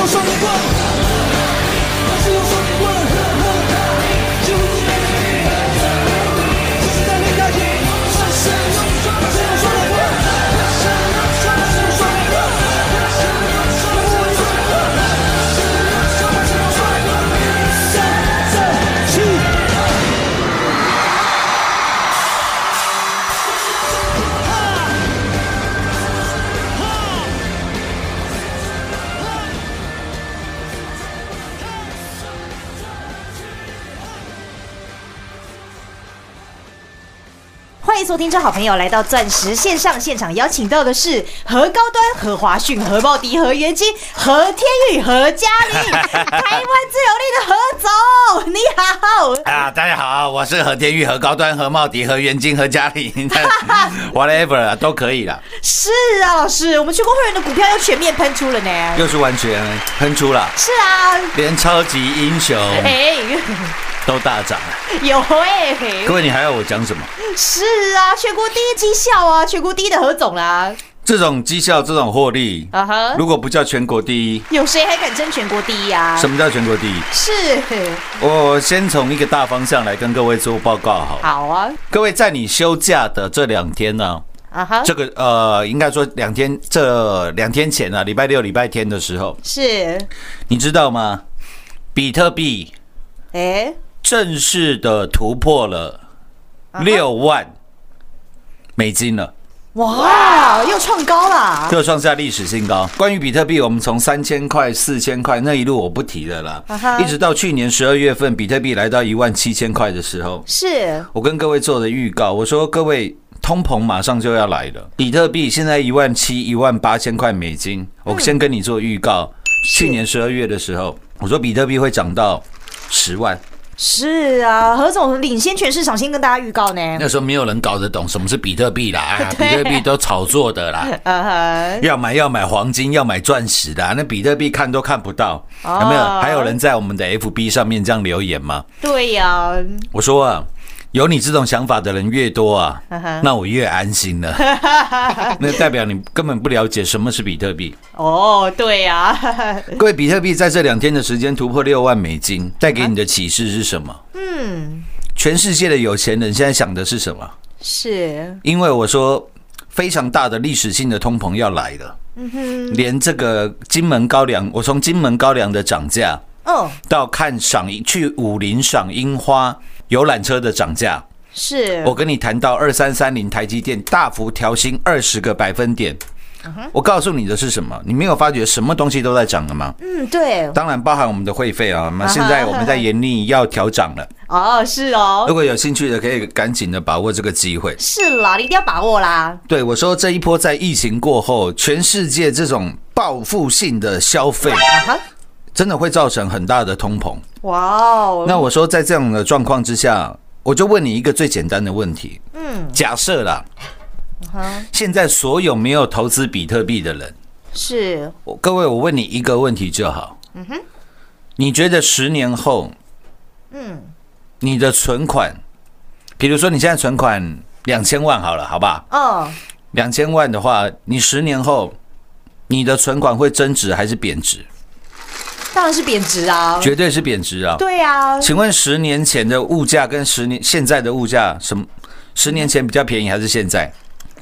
我收听，这好朋友来到钻石线上现场，邀请到的是何高端、何华讯、何茂迪、何元金、何天宇、何嘉玲，台湾自由力的何总，你好。啊，大家好，我是何天宇、何高端、何茂迪、何元金、何嘉玲，whatever 啊都可以了，是啊，老师，我们全国会员的股票又全面喷出了呢。又是完全喷出了，是啊，连超级英雄哎，都大涨了。有哎，各位，你还要我讲什么？是啊，全国第一绩效啊，全国第一的何总啦。这种绩效、这种获利，啊哈，如果不叫全国第一，有谁还敢争全国第一啊？什么叫全国第一？是，我先从一个大方向来跟各位做报告好了。好啊，各位，在你休假的这两天呢，啊哈，这个呃，应该说两天，这两天前啊，礼拜六、礼拜天的时候，是，你知道吗？比特币哎，正式的突破了六万美金了，哇，又创高了。又创下历史新高。关于比特币，我们从三千块、四千块那一路我不提了啦一直到去年十二月份，比特币来到一万七千块的时候，是，我跟各位做的预告，我说各位。通膨马上就要来了，比特币现在一万七、一万八千块美金。我先跟你做预告，去年十二月的时候，我说比特币会涨到十万，是啊，何总领先全市场，先跟大家预告呢。那时候没有人搞得懂什么是比特币啦，比特币都炒作的啦。要买要买黄金，要买钻石的啊、那比特币看都看不到，哦有没有？还有人在我们的 FB 上面这样留言吗？对呀、我说啊，有你这种想法的人越多啊嗯哼，那我越安心了。那代表你根本不了解什么是比特币。哦，对呀、各位，比特币在这两天的时间突破六万美金，带给你的启示是什么？嗯，全世界的有钱人现在想的是什么？是，因为我说非常大的历史性的通膨要来了，连这个金门高粱，我从金门高粱的涨价哦，到看赏去武林赏樱花游览车的涨价，是，我跟你谈到二三三零台积电大幅调薪二十个百分点。我告诉你的是什么？你没有发觉什么东西都在涨了吗？嗯，对，当然包含我们的会费啊。那现在我们在严厉要调涨了，哦，是哦如，果有兴趣的，可以赶紧的把握这个机会。是啦，你一定要把握啦。对我说，这一波在疫情过后，全世界这种报复性的消费，真的会造成很大的通膨。哇哦，那我说，在这样的状况之下，我就问你一个最简单的问题：嗯，假设啦，哈，现在所有没有投资比特币的人，是，我各位，我问你一个问题就好。嗯哼，你觉得十年后嗯，你的存款，比如说你现在存款两千万好了，好不好？哦，两千万的话，你十年后你的存款会增值还是贬值？当然是贬值啊。绝对是贬值啊！对啊，请问十年前的物价跟十年现在的物价，什么？十年前比较便宜还是现在？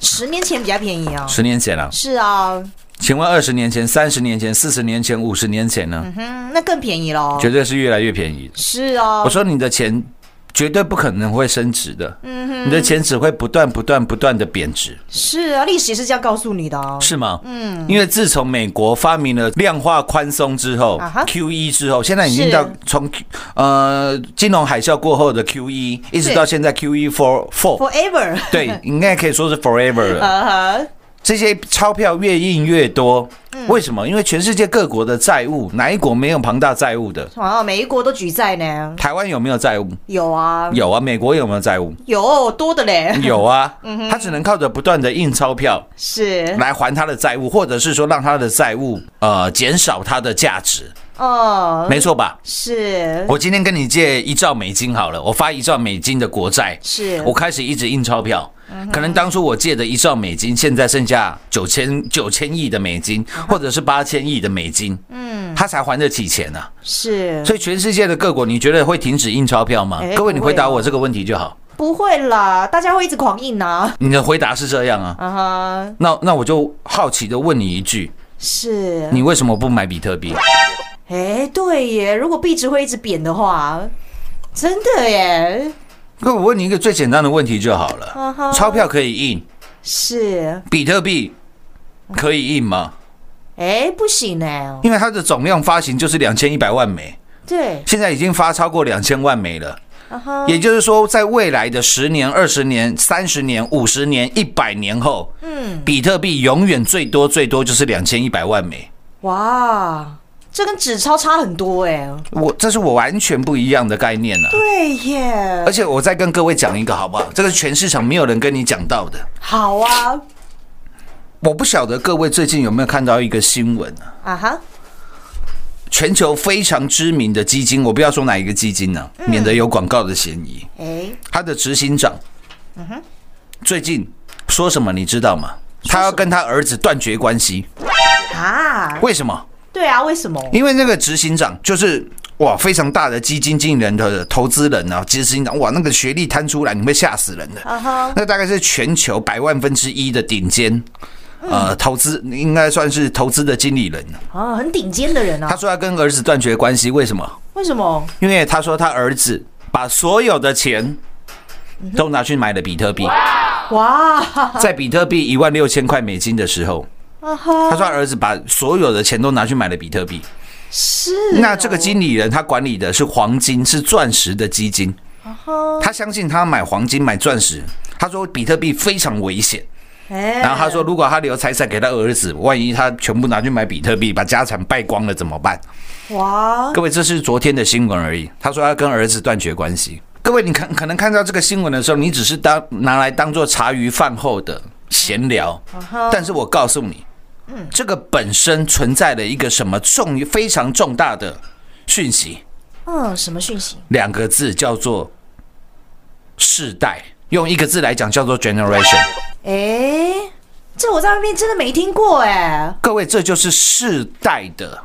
十年前比较便宜啊。十年前啊？是啊，请问二十年前、三十年前、四十年前、五十年前呢？嗯哼，那更便宜喽。绝对是越来越便宜。是啊我，说你的钱绝对不可能会升值的，你的钱只会不断、不断、不断的贬值，是啊，历史也是这样告诉你的哦。是吗？嗯，因为自从美国发明了量化宽松之后啊，QE 之后，现在已经到从呃金融海啸过后的 QE，一直到现在 QE for four，Forever，对，应该可以说是 forever 了。这些钞票越印越多，嗯为什么？因为全世界各国的债务，哪一国没有庞大债务的？哦，每一国都举债呢。台湾有没有债务？有啊，有啊。美国有没有债务？有多的嘞。有啊。他只能靠着不断的印钞票是，来还他的债务，或者是说让他的债务呃减少它的价值，哦，没错吧？是，我今天跟你借一兆美金好了，我发一兆美金的国债，是我开始一直印钞票。可能当初我借的一兆美金，现在剩下九千九千亿的美金，或者是八千亿的美金，嗯，他才还得起钱呢、是，所以全世界的各国，你觉得会停止印钞票吗哎？各位，你回答我这个问题就好。不会啦，大家会一直狂印啊。你的回答是这样啊？那那我就好奇的问你一句：是，你为什么不买比特币？哎，对耶，如果币值会一直贬的话，真的耶，那我问你一个最简单的问题就好了。钞票可以印，是，比特币可以印吗？哎，不行呢，因为它的总量发行就是两千一百万枚，对，现在已经发超过两千万枚了。也就是说，在未来的十年、二十年、三十年、五十年、一百年后，嗯，比特币永远最多最多就是两千一百万枚。哇，这跟纸钞差很多哎，我这是我完全不一样的概念了、啊对耶而，且我再跟各位讲一个好不好？这个是全市场没有人跟你讲到的。好啊，我不晓得各位最近有没有看到一个新闻啊？啊哈，全球非常知名的基金，我不要说哪一个基金呢、免得有广告的嫌疑。哎，他的执行长，嗯哼最近说什么你知道吗？他要跟他儿子断绝关系，啊，为什么？对啊，为什么？因为那个执行长就是哇非常大的基金经理人的投资人啊，执行长哇那个学历摊出来，你会吓死人的。那大概是全球百万分之一的顶尖，呃，投资应该算是投资的经理人。啊，很顶尖的人啊，他说要跟儿子断绝关系，为什么？为什么？因为他说他儿子把所有的钱都拿去买了比特币，哇，在比特币一万六千块美金的时候，他说他儿子把所有的钱都拿去买了比特币。是，那这个经理人他管理的是黄金，是钻石的基金，他相信他买黄金买钻石，他说比特币非常危险。哎，然后他说，如果他留财产给他儿子，万一他全部拿去买比特币，把家产败光了怎么办？哇，各位，这是昨天的新闻而已。他说要跟儿子断绝关系。各位，你看可能看到这个新闻的时候，你只是当拿来当做茶余饭后的闲聊，但是我告诉你，这个本身存在了一个什么重非常重大的讯息，嗯，什么讯息？两个字叫做世代，用一个字来讲叫做 generation。哎，这我在外面真的没听过哎。各位，这就是世代的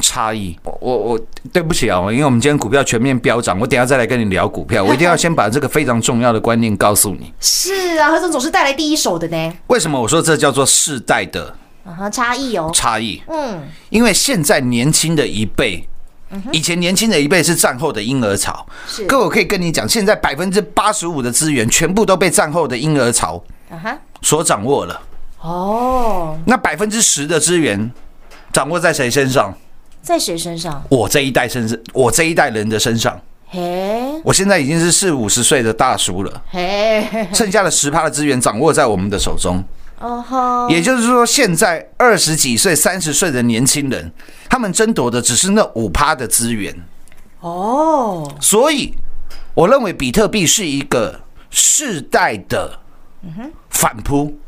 差异。我我我对不起啊，因为我们今天股票全面飙涨，我等下再来跟你聊股票。我一定要先把这个非常重要的观念告诉你。是啊，何总总是带来第一手的呢。为什么我说这叫做世代的啊，差异哦。差异？嗯，因为现在年轻的一辈，以前年轻的一辈是战后的婴儿潮。是各位，我可以跟你讲，现在百分之八十五的资源全部都被战后的婴儿潮所掌握了。哦，那百分之十的资源掌握在谁身上？在谁身上？我这一代身上，我这一代人的身上。嘿，我现在已经是四五十岁的大叔了，嘿，剩下的十趴的资源掌握在我们的手中。哦吼，也就是说，现在二十几岁、三十岁的年轻人，他们争夺的只是那五趴的资源。哦，所以，我认为比特币是一个世代的反扑。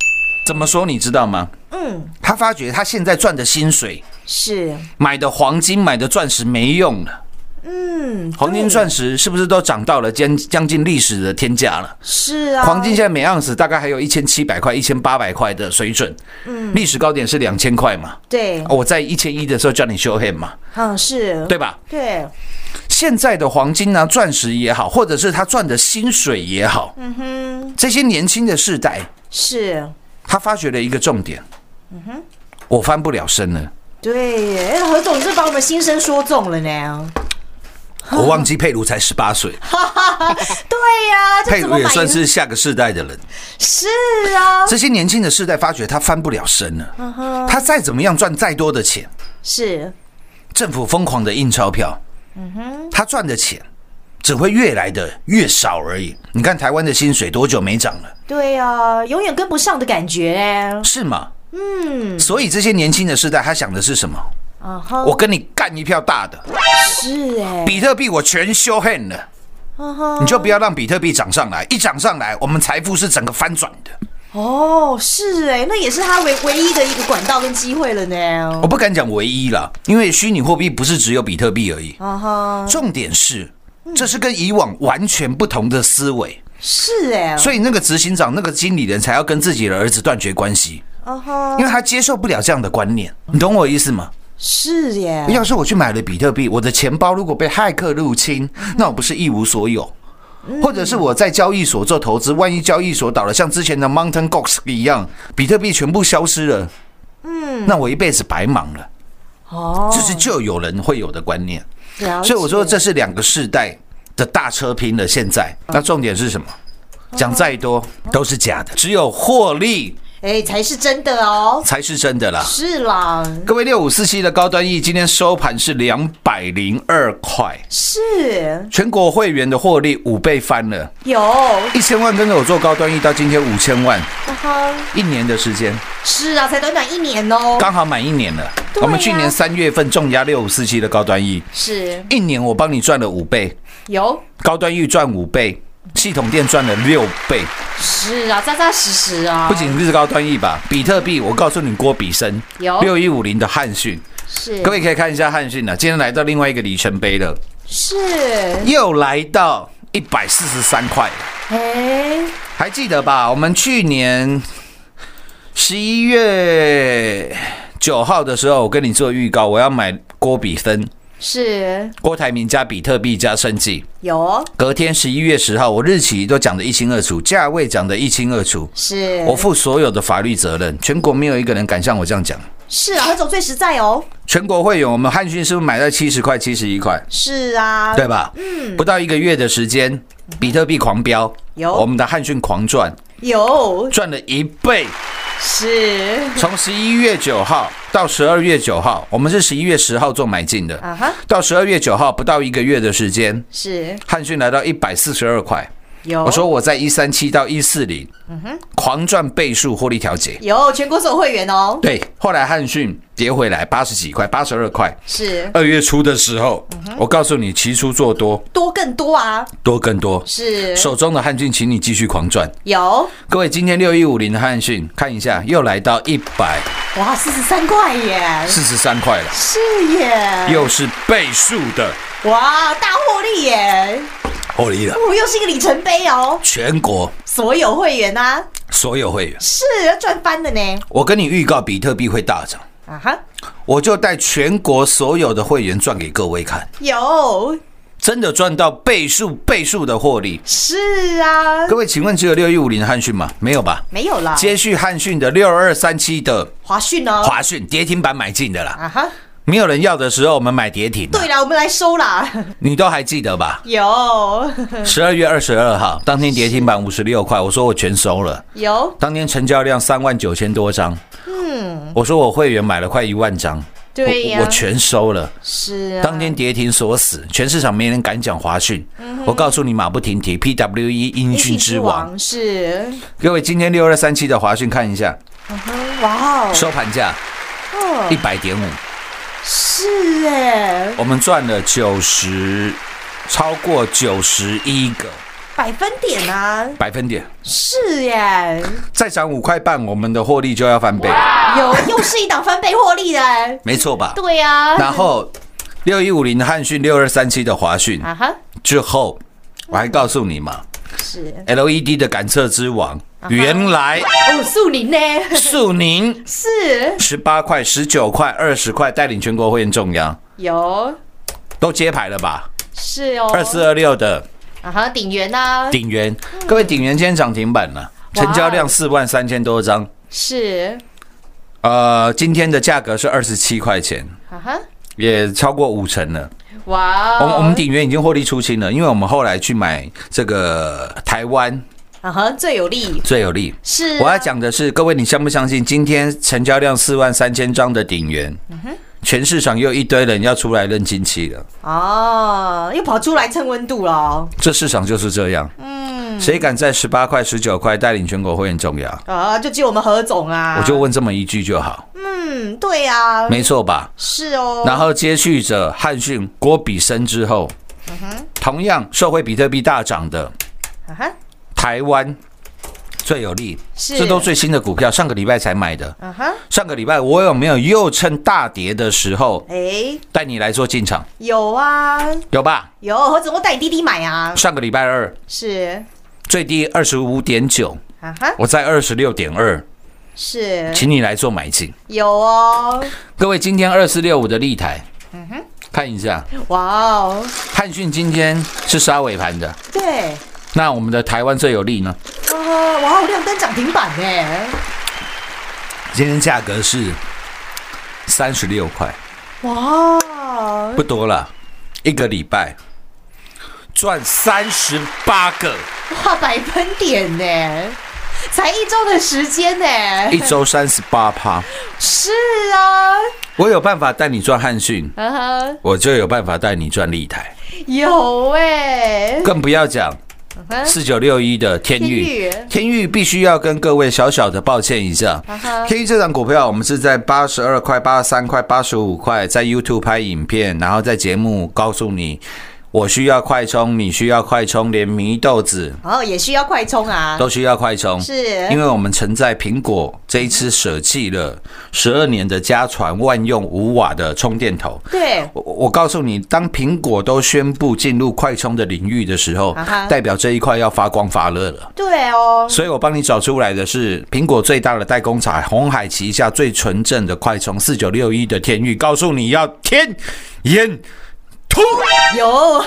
怎么说？你知道吗？嗯，他发觉他现在赚的薪水，是，买的黄金、买的钻石没用了。嗯，黄金、钻石是不是都涨到了将将近历史的天价了？是啊，黄金现在每盎司大概还有一千七百块、一千八百块的水准，嗯，历史高点是两千块嘛。对，哦我在一千一的时候叫你 show him 嘛，嗯，是，对吧？对，现在的黄金呢、钻石也好，或者是他赚的薪水也好，嗯哼，这些年轻的世代，是，他发觉了一个重点，嗯哼，我翻不了身了，对何总，你这把我们心声说中了呢。我忘记佩如才十八岁，对呀，这佩如也算是下个世代的人。是啊，这些年轻的世代发觉他翻不了身了，他再怎么样赚再多的钱，是，政府疯狂的印钞票，嗯哼。他赚的钱只会越来的越少而已。你看台湾的薪水多久没涨了？对啊，永远跟不上的感觉呢。是吗？嗯。所以这些年轻的世代，他想的是什么？我跟你干一票大的，是哎，比特币我全修 hand 了，你就不要让比特币涨上来，一涨上来，我们财富是整个翻转的。哦，是哎，那也是他唯唯一的一个管道跟机会了呢我。不敢讲唯一啦，因为虚拟货币不是只有比特币而已，重点是。这是跟以往完全不同的思维，是哎，所以那个执行长、那个经理人才要跟自己的儿子断绝关系，啊哈，因为他接受不了这样的观念。你懂我意思吗？是耶，要是我去买了比特币，我的钱包如果被骇客入侵，那我不是一无所有？或者是我在交易所做投资，万一交易所倒了，像之前的 Mountain Gox 一样，比特币全部消失了，嗯，那我一辈子白忙了。哦，这是就有人会有的观念，所以我说这是两个世代的大车拼了。现在，那重点是什么？讲再多都是假的，只有获利哎才是真的哦，才是真的啦。是啦，各位六五四七的高端 E 今天收盘是两百零二块，是。全国会员的获利五倍翻了，有，一千万跟着我做高端 E 到今天五千万，一年的时间。是啊，才短短一年哦，刚好满一年了。我们去年三月份重压六五四七的高端 E，是。一年我帮你赚了五倍，有，高端 E 赚五倍，系统店赚了六倍。是啊，扎扎实实啊，不仅日高端一吧，比特币我告诉你，郭比生有六一五零的汉讯，是，各位可以看一下汉讯了。今天来到另外一个里程碑了，是，又来到一百四十三块了。哎，还记得吧？我们去年十一月九号的时候，我跟你做预告，我要买郭比分、是。郭台铭加比特币加生计。有。哦，隔天十一月十号，我日期都讲得一清二楚，价位讲得一清二楚，是，我负所有的法律责任。全国没有一个人敢像我这样讲。是啊，何总最实在哦，全国会员，我们汉讯是不是买在七十块、七十一块，是啊，对吧？嗯，不到一个月的时间，比特币狂飙，有。我们的汉讯狂赚，有，赚了一倍。是，从十一月九号到十二月九号，我们是十一月十号做买进的，啊哈，到十二月九号不到一个月的时间，是，汉讯来到一百四十二块，有。我说我在一三七到一四零，嗯哼狂赚倍数获利调节。有全国所有会员哦，对，后来汉讯跌回来八十几块，八十二块。是。二月初的时候，我告诉你，期初做多，多更多啊，多更多。是。手中的汉讯，请你继续狂赚。有。各位，今天六一五零的汉讯，看一下，又来到一百。哇，四十三块耶，四十三块了，是耶，又是倍数的。哇，大获利耶，获利了。哦，又是一个里程碑哦，全国。所有会员啊，所有会员，是要赚翻的呢，我跟你预告，比特币会大涨，啊哈，我就带全国所有的会员赚给各位看，有。真的赚到倍数倍数的获利。是啊，各位，请问只有六一五零的汉讯吗？没有吧？没有啦，接续汉讯的六二三七的华讯呢？华讯跌停板买进的啦，啊哈，没有人要的时候，我们买跌停的，对啦，我们来收啦，你都还记得吧？有。十二月二十二号当天跌停板五十六块，我说我全收了，有，当天成交量三万九千多张，嗯，我说我会员买了快一万张，对呀。我我全收了。是啊，当天跌停锁死，全市场没人敢讲华讯。我告诉你，马不停蹄，PWE 音讯之王。是，各位，今天六二三七的华讯看一下，哇哦，收盘价哦一百点五，是哎，我们赚了九十，超过九十一个。百分点啊，百分点，是耶，再涨五块半，我们的获利就要翻倍，有又是一档翻倍获利的，没错吧？对呀，然后六一五零的汉讯，六二三七的华讯。啊哈，之后，我还告诉你嘛是，LED 的感测之王，原来哦，树林呢？树宁 是。十八块、十九块、二十块，带领全国会员中央有。都揭牌了吧？是哦，二四二六的啊哈，鼎元呐，鼎元，各位鼎元今天涨停板了，成交量四万三千多张，是。呃，今天的价格是二十七块钱，啊哈，也超过五成了。哇哦，我们我们鼎元已经获利出清了，因为我们后来去买这个台湾啊哈最有利最有利。是啊我要讲的是，各位你相不相信？今天成交量四万三千张的鼎元，全市场又一堆人要出来认亲戚了。哦，又跑出来蹭温度了哦，这市场就是这样。嗯，谁敢在十八块、十九块带领全国会员重要？啊，就只有我们何总啊，我就问这么一句就好，嗯，对啊，没错吧？是哦，然后接续着汉讯、郭比生之后，嗯同样受惠比特币大涨的啊哈，台湾最有利，是。这都最新的股票，上个礼拜才买的。啊哈，上个礼拜我有没有又趁大跌的时候哎，带你来做进场？有啊，有吧？有何总，我带你滴滴买啊，上个礼拜二。是。最低二十五点九，我在二十六点二，是。请你来做买进。有哦，各位，今天二四六五的立台，嗯哼。看一下，哇哦，汉讯今天是杀尾盘的，对，那我们的台湾最有利呢？哦，哇，亮灯涨停板呢，今天价格是三十六块，哇，不多了，一个礼拜赚三十八个，哇，百分点呢，才一周的时间呢，一周三十八趴。是啊，我有办法带你赚汉讯，我就有办法带你赚立台，有哎，更不要讲嗯四九六一的天域。天域，必须要跟各位小小的抱歉一下。天域这档股票，我们是在八十二块、八十三块、八十五块，在 YouTube 拍影片，然后在节目告诉你，我需要快充，你需要快充，连迷豆子哦，也需要快充啊，都需要快充，是。因为我们曾在苹果这一次舍弃了十二年的家传万用五瓦的充电头。对，我我告诉你，当苹果都宣布进入快充的领域的时候啊，代表这一块要发光发热了。对哦，所以我帮你找出来的是苹果最大的代工厂红海旗下最纯正的快充四九六一的天域，告诉你要天眼通，有，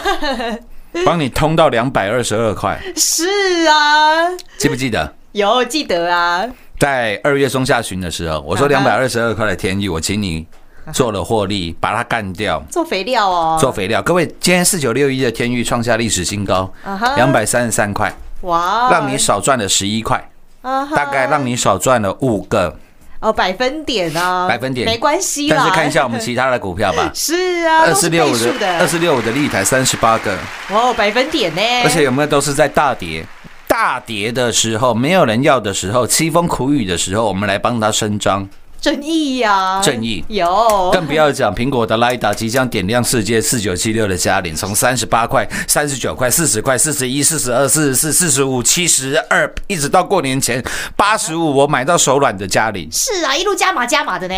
帮你通到两百二十二块，是啊，记不记得？有记得啊，在二月中下旬的时候，我说两百二十二块的天域，我请你做了获利，把它干掉。做肥料哦，做肥料，各位，今天四九六一的天域创下历史新高两百三十三块，哇，让你少赚了十一块，大概让你少赚了五个哦，百分点啊，百分点没关系啦。但是看一下我们其他的股票吧 是啊，二都是四六五的二四六五的立台三十八个，哦，百分点呢，而且有没有都是在大跌？大跌的时候，没有人要的时候，凄风苦雨的时候，我们来帮他伸张。正义呀，正义。有，更不要讲苹果的 Lida 即将点亮世界四九七六的嘉玲，从三十八块、三十九块、四十块、四十一、四十二、四十四、四十五、七十二，一直到过年前八十五，我买到手软的嘉玲，是啊，一路加码加码的呢，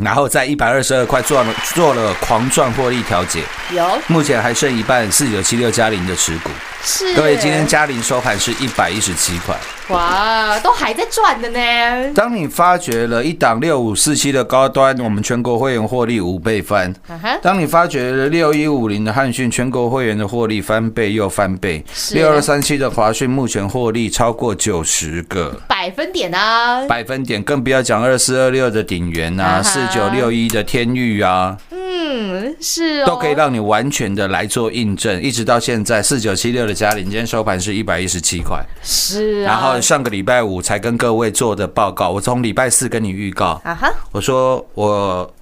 然后在一百二十二块做了做了狂赚获利调节，有。目前还剩一半四九七六嘉玲的持股。是，各位，今天嘉玲收盘是一百一十七块。哇，都还在赚的呢，当你发觉了一档六五四七的高端，我们全国会员获利五倍翻。啊，当你发觉了六一五零的汉讯，全国会员的获利翻倍又翻倍。是六二三七的华讯，目前获利超过九十个百分点啊，百分点，更不要讲二四二六的鼎元啊，啊四哈九六一的天域啊，嗯，是哦，都可以让你完全的来做印证。一直到现在，四九七六的嘉玲今天收盘是一百一十七块。是啊，然后上个礼拜五才跟各位做的报告，我从礼拜四跟你预告，啊哈，我说我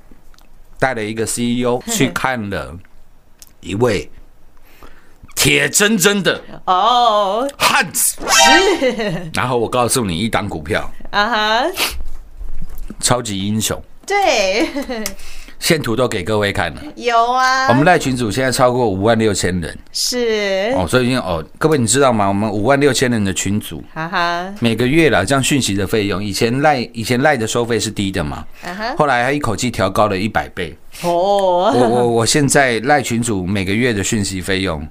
带了一个 CEO 去看了一位铁铮铮的哦，汉子，然后我告诉你一档股票，啊哈，超级英雄，对，线图都给各位看了。有啊，我们赖群组现在超过五万六千人。是，哦，所以哦，各位你知道吗？我们五万六千人的群组，哈哈，每个月啦，这样讯息的费用，以前赖以前赖的收费是低的嘛，啊哈，后来他一口气调高了一百倍。我哦，我我我现在赖群主每个月的讯息费用，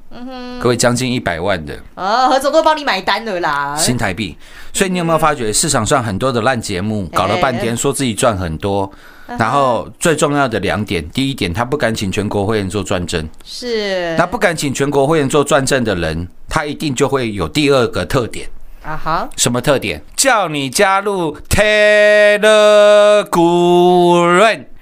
各位将近一百万的哦，何总都帮你买单了啦，新台币，所以你有没有发觉市场上很多的烂节目，搞了半天说自己赚很多，然后最重要的两点，第一点他不敢请全国会员做转正，是，那不敢请全国会员做转正的人，他一定就会有第二个特点。啊哈，什么特点？叫你加入 Telegram，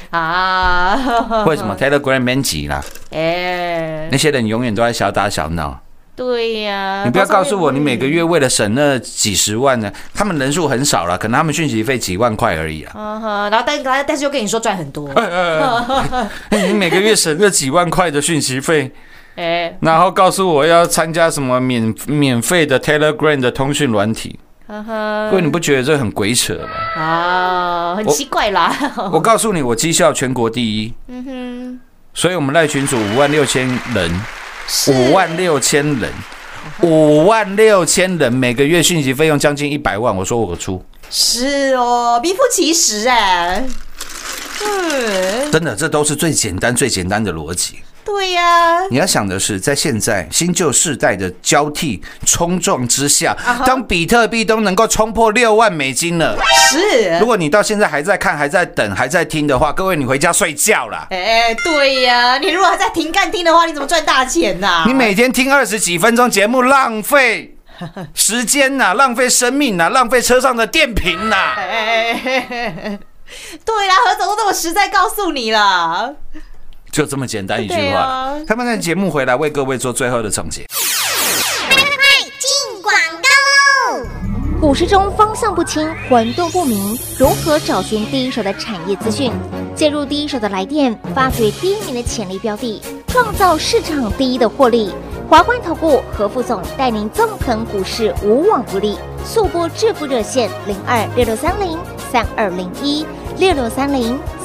啊，为什么 Telegram 免挤啦？哎那，些人永远都在小打小闹。对呀，你不要告诉我，你。每个月，月为了省那几十万呢？他们人数很少了，可能他们讯息费几万块而已啊。嗯哼，然后但但但是又跟你说赚很多，哎你每个月省这几万块的讯息费，哎，然后告诉我要参加什么免免费的 Telegram 的通讯软体，哈哈。各位你不觉得这很鬼扯吗？啊，很奇怪啦，我告诉你，我绩效全国第一，嗯哼，所以我们赖群主五万六千人，是五万六千人，五万六千人，每个月讯息费用将近一百万，我说我出。是哦，名副其实哎，嗯，真的，这都是最简单、最简单的逻辑。对呀，你要想的是，在现在新旧世代的交替冲撞之下，当比特币都能够冲破六万美金了，是如，果你到现在还在看、还在等、还在听的话，各位你回家睡觉啦。哎，对呀，你如果还在停干听的话，你怎么赚大钱呐？你每天听二十几分钟节目，浪费时间呐、浪费生命呐、浪费车上的电瓶呐、哎，对啦，何总都这么实在告诉你了。就这么简单一句话。他们的节目回来为各位做最后的总结。进广告喽！股市中方向不清、混沌不明，如何找寻第一手的产业资讯？介入第一手的来电，发掘第一名的潜力标的，创造市场第一的获利。华冠投顾何副总带领纵横股市，无往不利。速播致富热线零二六六三零三二零一六六三零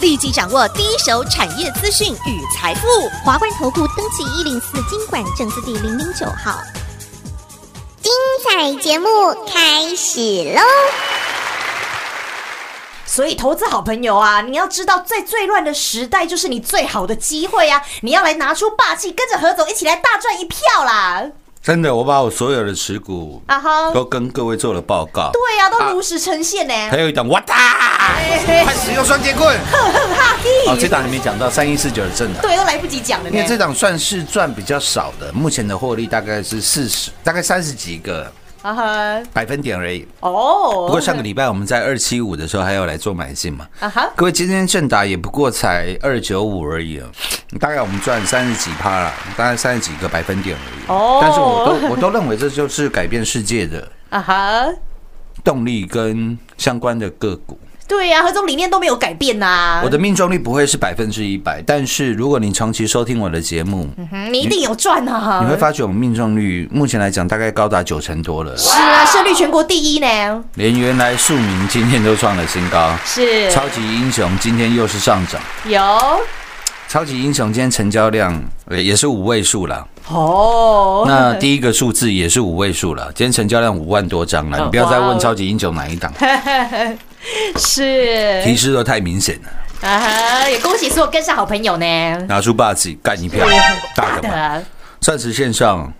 立即掌握第一手产业资讯与财富。华冠投顾登记一零四经管证字第零零九号。精彩节目开始喽！所以，投资好朋友啊，你要知道，在最乱的时代，就是你最好的机会啊！你要来拿出霸气，跟着何总一起来大赚一票啦！真的，我把我所有的持股啊哈，都跟各位做了报告。对呀、都如实呈现呢、还有一档哇哒，快使用双截棍！哈哦，嘿这档还没讲到三一四九的正的。对，都来不及讲了因为这。档算是赚比较少的，目前的获利大概是四十，大概三十几个啊哈，百分点而已。哦，不过上个礼拜我们在二七五的时候还要来做买进嘛。啊哈，各位，今天正达也不过才二九五而已啊，大概我们赚三十几趴了，大概三十几个百分点而已。哦但是我都我都认为这就是改变世界的啊哈，动力跟相关的个股。对呀、何总理念都没有改变呐、我的命中率不会是百分之一百，但是如果你长期收听我的节目，嗯你一定有赚啊！你会发觉我们命中率目前来讲大概高达九成多了，是啊，胜率全国第一呢。连原来庶民今天都创了新高。是。超级英雄今天又是上涨，有。超级英雄今天成交量呃也是五位数了。哦，那第一个数字也是五位数了，今天成交量五万多张了，你不要再问超级英雄哪一档，是提示都太明显了。啊哈，也恭喜所有跟上好朋友呢。拿出霸气干一票，大的嘛，的钻石线上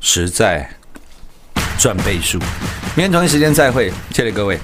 实在赚倍数。明天同一时间再会，谢谢各位。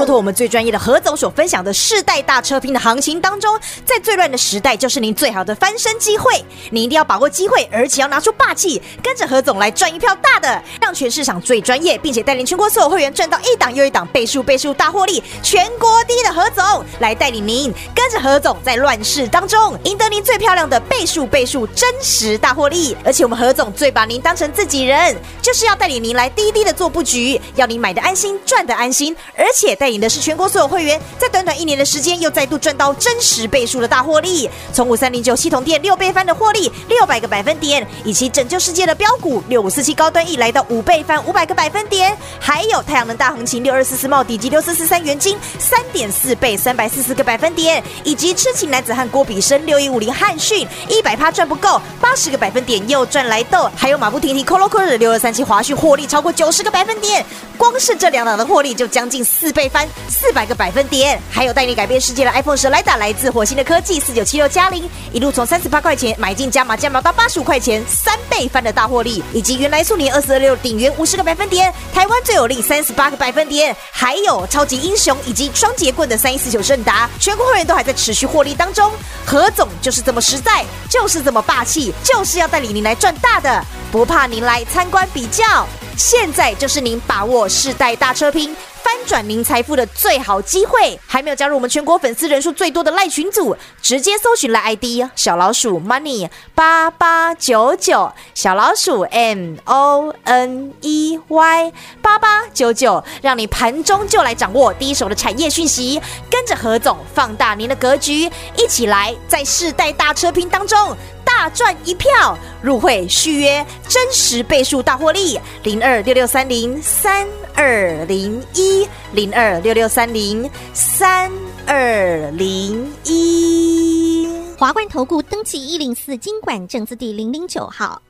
进广告。就如同我们最专业的何总所分享的世代大车拼的行情当中，在最乱的时代，就是您最好的翻身机会。你一定要把握机会，而且要拿出霸气，跟着何总来赚一票大的，让全市场最专业，并且带领全国所有会员赚到一档又一档倍数倍数大获利，全国第一的何总来带领您，跟着何总在乱世当中赢得您最漂亮的倍数倍数真实大获利。而且我们何总最把您当成自己人，就是要带领您来滴滴的做布局，要你买的安心，赚的安心，而且带领的是全国所有会员，在短短一年的时间又再度赚到真实倍数的大获利。从五三零九系统店六倍翻的获利，六百个百分点，以及拯救世界的标股六五四七高端 E 来到五倍翻五百个百分点，还有太阳能大行情六二四四茂底及六四四三元金三点四倍三百四十个百分点，以及痴情男子汉郭比生六一五零汉讯一百趴赚不够，八十个百分点又赚来豆，还有马不停蹄 Colo Colo 六二三七华讯获利超过九十个百分点，光是这两档的获利就将近四倍翻，四百个百分点，还有带你改变世界的 iPhone 十来打来自火星的科技四九七六加零，一路从三十八块钱买进加码加码到八十五块钱，三倍翻的大获利，以及原来数年二四二六顶元五十个百分点，台湾最有利三十八个百分点，还有超级英雄以及双节棍的三一四九盛达，全国会员都还在持续获利当中。何总就是这么实在，就是这么霸气，就是要带领您来赚大的，不怕您来参观比较。现在就是您把握世代大车拼。翻转您财富的最好机会，还没有加入我们全国粉丝人数最多的赖群组，直接搜寻赖 ID 小老鼠 money 八八九九，小老鼠 M O N E Y 八八九九，让你盘中就来掌握第一手的产业讯息，跟着何总放大您的格局，一起来在世代大车拼当中。大赚一票，入会续约真实倍数大获利，零二六六三零三二零一零二六六三零三二零一。华冠投顾登记一零四经管证字第零零九号。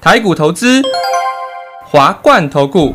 台股投资，华冠投顾。